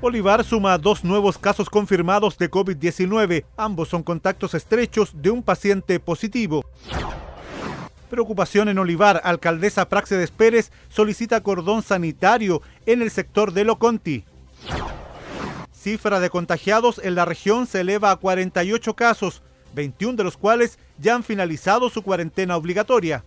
Olivar suma dos nuevos casos confirmados de COVID-19. Ambos son contactos estrechos de un paciente positivo. Preocupación en Olivar. Alcaldesa Praxedes Pérez solicita cordón sanitario en el sector de Loconti. Cifra de contagiados en la región se eleva a 48 casos, 21 de los cuales ya han finalizado su cuarentena obligatoria.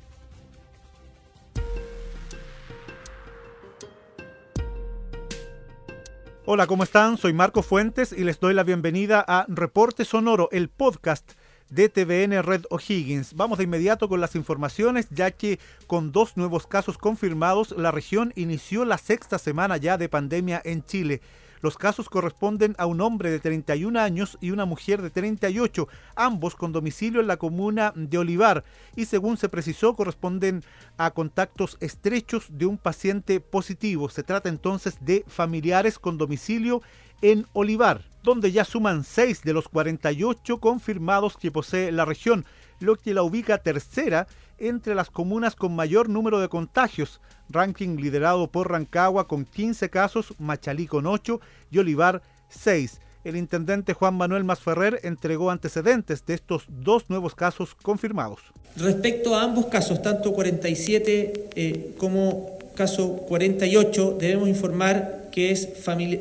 Hola, ¿cómo están? Soy Marco Fuentes y les doy la bienvenida a Reporte Sonoro, el podcast de TVN Red O'Higgins. Vamos de inmediato con las informaciones, ya que con dos nuevos casos confirmados, la región inició la sexta semana ya de pandemia en Chile. Los casos corresponden a un hombre de 31 años y una mujer de 38, ambos con domicilio en la comuna de Olivar, y según se precisó corresponden a contactos estrechos de un paciente positivo. Se trata entonces de familiares con domicilio en Olivar, donde ya suman 6 de los 48 confirmados que posee la región, lo que la ubica tercera entre las comunas con mayor número de contagios, ranking liderado por Rancagua con 15 casos, Machalí con 8 y Olivar 6. El intendente Juan Manuel Masferrer entregó antecedentes de estos dos nuevos casos confirmados. Respecto a ambos casos, tanto 47 eh, como caso 48, debemos informar que es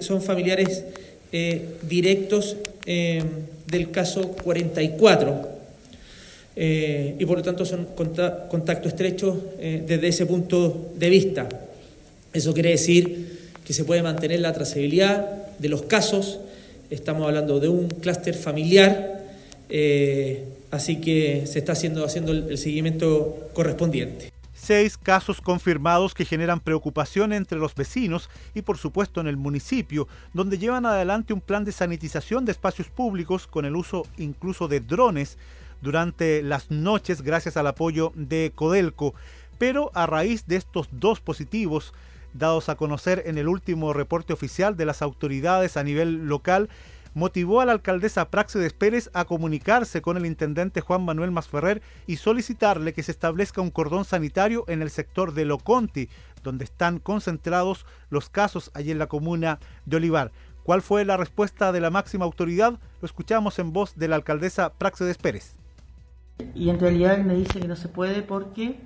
son familiares eh, directos eh, del caso 44 eh, y por lo tanto son contacto estrecho eh, desde ese punto de vista. Eso quiere decir que se puede mantener la trazabilidad de los casos, estamos hablando de un clúster familiar, eh, así que se está haciendo, haciendo el seguimiento correspondiente. Seis casos confirmados que generan preocupación entre los vecinos y por supuesto en el municipio, donde llevan adelante un plan de sanitización de espacios públicos con el uso incluso de drones durante las noches gracias al apoyo de Codelco. Pero a raíz de estos dos positivos dados a conocer en el último reporte oficial de las autoridades a nivel local, motivó a la alcaldesa Praxedes Pérez a comunicarse con el intendente Juan Manuel Masferrer y solicitarle que se establezca un cordón sanitario en el sector de Loconti, donde están concentrados los casos allí en la comuna de Olivar. ¿Cuál fue la respuesta de la máxima autoridad? Lo escuchamos en voz de la alcaldesa Praxedes Pérez. Y en realidad él me dice que no se puede porque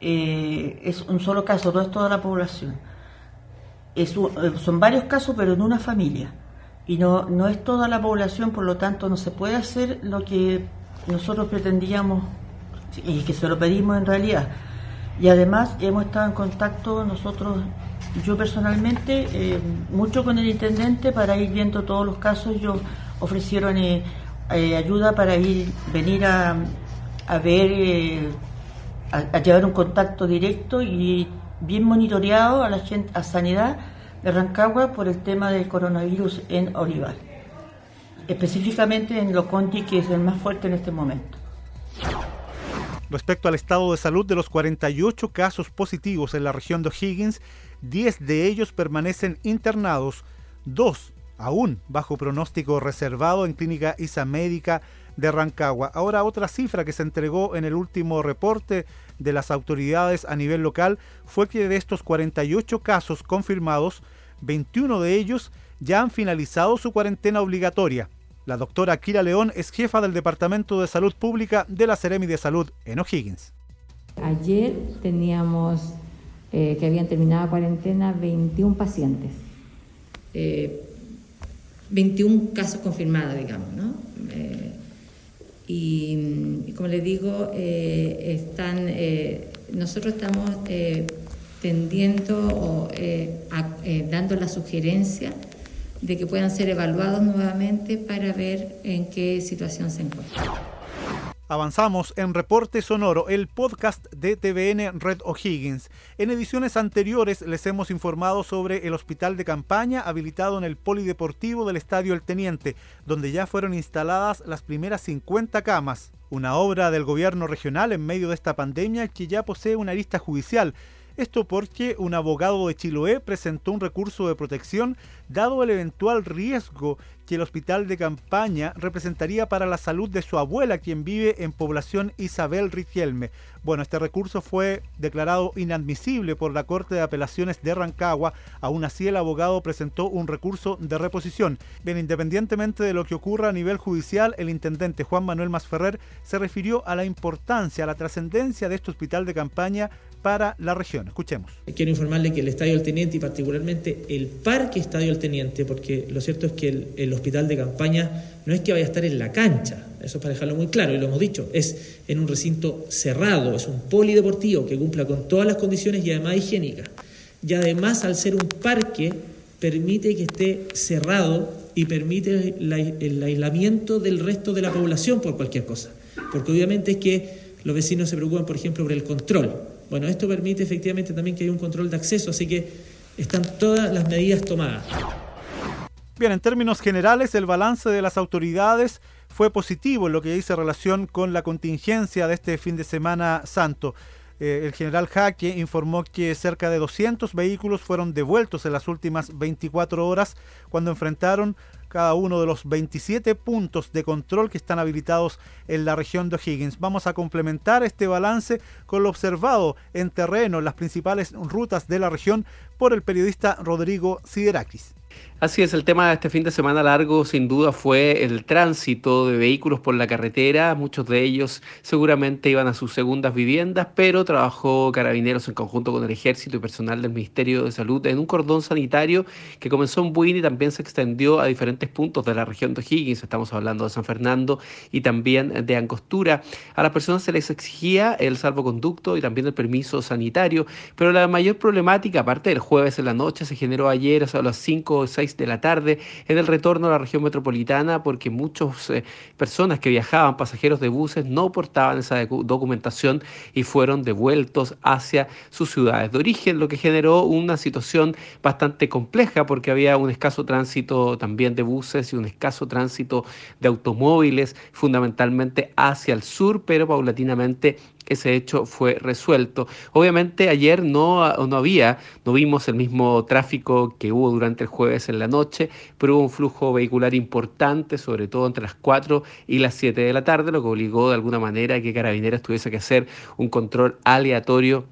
eh, es un solo caso, no es toda la población. Eh, son varios casos, pero en una familia. Y no, no es toda la población, por lo tanto no se puede hacer lo que nosotros pretendíamos y que se lo pedimos en realidad. Y además hemos estado en contacto nosotros, yo personalmente, eh, mucho con el intendente para ir viendo todos los casos. Ellos ofrecieron ayuda para ir, venir a, a ver, eh, a, llevar un contacto directo y bien monitoreado a la gente, a sanidad de Rancagua por el tema del coronavirus en Olivar, específicamente en Loconti, que es el más fuerte en este momento. Respecto al estado de salud de los 48 casos positivos en la región de O'Higgins, 10 de ellos permanecen internados, dos aún bajo pronóstico reservado en Clínica ISA Médica de Rancagua. Ahora otra cifra que se entregó en el último reporte de las autoridades a nivel local fue que de estos 48 casos confirmados, 21 de ellos ya han finalizado su cuarentena obligatoria. La doctora Kira León es jefa del Departamento de Salud Pública de la Seremi de Salud en O'Higgins. Ayer teníamos eh, que habían terminado la cuarentena 21 pacientes. Eh, 21 casos confirmados, digamos, ¿no? Eh, y, como les digo, eh, están, eh, nosotros estamos tendiendo o dando la sugerencia de que puedan ser evaluados nuevamente para ver en qué situación se encuentran. Avanzamos en Reporte Sonoro, el podcast de TVN Red O'Higgins. En ediciones anteriores les hemos informado sobre el hospital de campaña habilitado en el Polideportivo del Estadio El Teniente, donde ya fueron instaladas las primeras 50 camas. Una obra del gobierno regional en medio de esta pandemia que ya posee una lista judicial. Esto porque un abogado de Chiloé presentó un recurso de protección dado el eventual riesgo que el hospital de campaña representaría para la salud de su abuela, quien vive en población Isabel Riquelme. Bueno, este recurso fue declarado inadmisible por la Corte de Apelaciones de Rancagua. Aún así, el abogado presentó un recurso de reposición. Bien, independientemente de lo que ocurra a nivel judicial, el intendente Juan Manuel Masferrer se refirió a la importancia, a la trascendencia de este hospital de campaña para la región. Escuchemos. Quiero informarle que el Estadio del Teniente y particularmente el Parque Estadio del Teniente, porque lo cierto es que el, el, hospital de campaña no es que vaya a estar en la cancha, eso para dejarlo muy claro, y lo hemos dicho, es en un recinto cerrado, es un polideportivo que cumpla con todas las condiciones y además higiénicas. Y además, al ser un parque, permite que esté cerrado y permite el aislamiento del resto de la población por cualquier cosa. Porque obviamente es que los vecinos se preocupan, por ejemplo, por el control. Bueno, esto permite efectivamente también que haya un control de acceso, así que están todas las medidas tomadas. Bien, en términos generales, el balance de las autoridades fue positivo en lo que dice relación con la contingencia de este fin de semana santo. Eh, el general Jaque informó que cerca de 200 vehículos fueron devueltos en las últimas 24 horas cuando enfrentaron cada uno de los 27 puntos de control que están habilitados en la región de O'Higgins. Vamos a complementar este balance con lo observado en terreno en las principales rutas de la región por el periodista Rodrigo Siderakis. Así es, el tema de este fin de semana largo sin duda fue el tránsito de vehículos por la carretera. Muchos de ellos seguramente iban a sus segundas viviendas, pero trabajó Carabineros en conjunto con el Ejército y personal del Ministerio de Salud en un cordón sanitario que comenzó en Buin y también se extendió a diferentes puntos de la región de O'Higgins. Estamos hablando de San Fernando y también de Angostura. A las personas se les exigía el salvoconducto y también el permiso sanitario, pero la mayor problemática, aparte del jueves en la noche, se generó ayer a las 5 o 6 de la tarde. En el retorno a la región metropolitana porque muchas eh, personas que viajaban, pasajeros de buses, no portaban esa documentación y fueron devueltos hacia sus ciudades. De origen, lo que generó una situación bastante compleja porque había un escaso tránsito también de buses y un escaso tránsito de automóviles, fundamentalmente hacia el sur, pero paulatinamente ese hecho fue resuelto. Obviamente ayer no, no había, no vimos el mismo tráfico que hubo durante el jueves en la noche, pero hubo un flujo vehicular importante, sobre todo entre las 4 y las 7 de la tarde, lo que obligó de alguna manera a que Carabineras tuviese que hacer un control aleatorio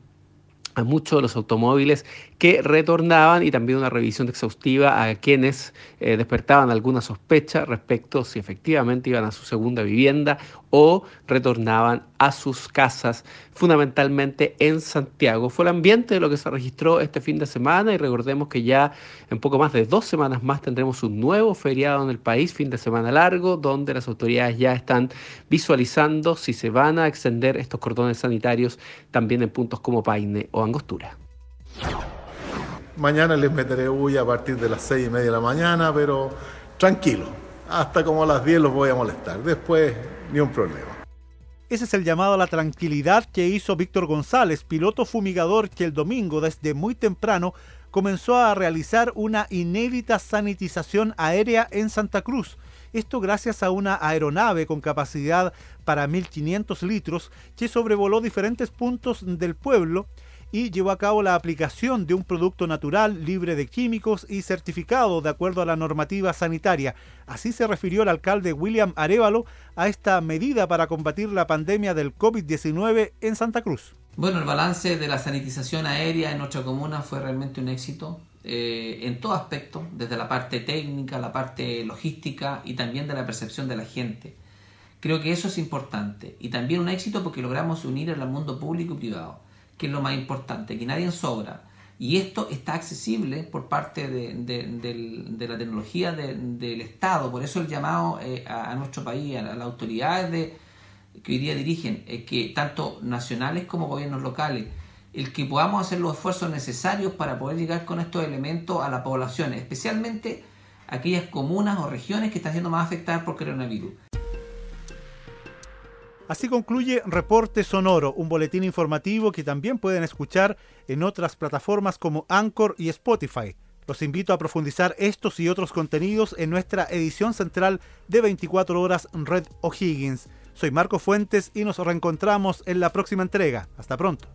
a muchos de los automóviles que retornaban y también una revisión exhaustiva a quienes eh, despertaban alguna sospecha respecto si efectivamente iban a su segunda vivienda o retornaban a sus casas, fundamentalmente en Santiago. Fue el ambiente de lo que se registró este fin de semana y recordemos que ya en poco más de dos semanas más tendremos un nuevo feriado en el país, fin de semana largo, donde las autoridades ya están visualizando si se van a extender estos cordones sanitarios también en puntos como Paine o Angostura. Mañana les meteré bulla a partir de las seis y media de la mañana, pero tranquilo, hasta como a las 10 los voy a molestar. Después, ni un problema. Ese es el llamado a la tranquilidad que hizo Víctor González, piloto fumigador que el domingo desde muy temprano comenzó a realizar una inédita sanitización aérea en Santa Cruz. Esto gracias a una aeronave con capacidad para 1.500 litros que sobrevoló diferentes puntos del pueblo y llevó a cabo la aplicación de un producto natural libre de químicos y certificado de acuerdo a la normativa sanitaria. Así se refirió el alcalde William Arevalo a esta medida para combatir la pandemia del COVID-19 en Santa Cruz. Bueno, el balance de la sanitización aérea en nuestra comuna fue realmente un éxito eh, en todo aspecto, desde la parte técnica, la parte logística y también de la percepción de la gente. Creo que eso es importante y también un éxito porque logramos unir el mundo público y privado que es lo más importante, que nadie sobra. Y esto está accesible por parte de, la tecnología del Estado. Por eso el llamado eh, a, nuestro país, a, las autoridades de, que hoy día dirigen, es que tanto nacionales como gobiernos locales, el que podamos hacer los esfuerzos necesarios para poder llegar con estos elementos a la población, especialmente aquellas comunas o regiones que están siendo más afectadas por coronavirus. Así concluye Reporte Sonoro, un boletín informativo que también pueden escuchar en otras plataformas como Anchor y Spotify. Los invito a profundizar estos y otros contenidos en nuestra edición central de 24 horas Red O'Higgins. Soy Marco Fuentes y nos reencontramos en la próxima entrega. Hasta pronto.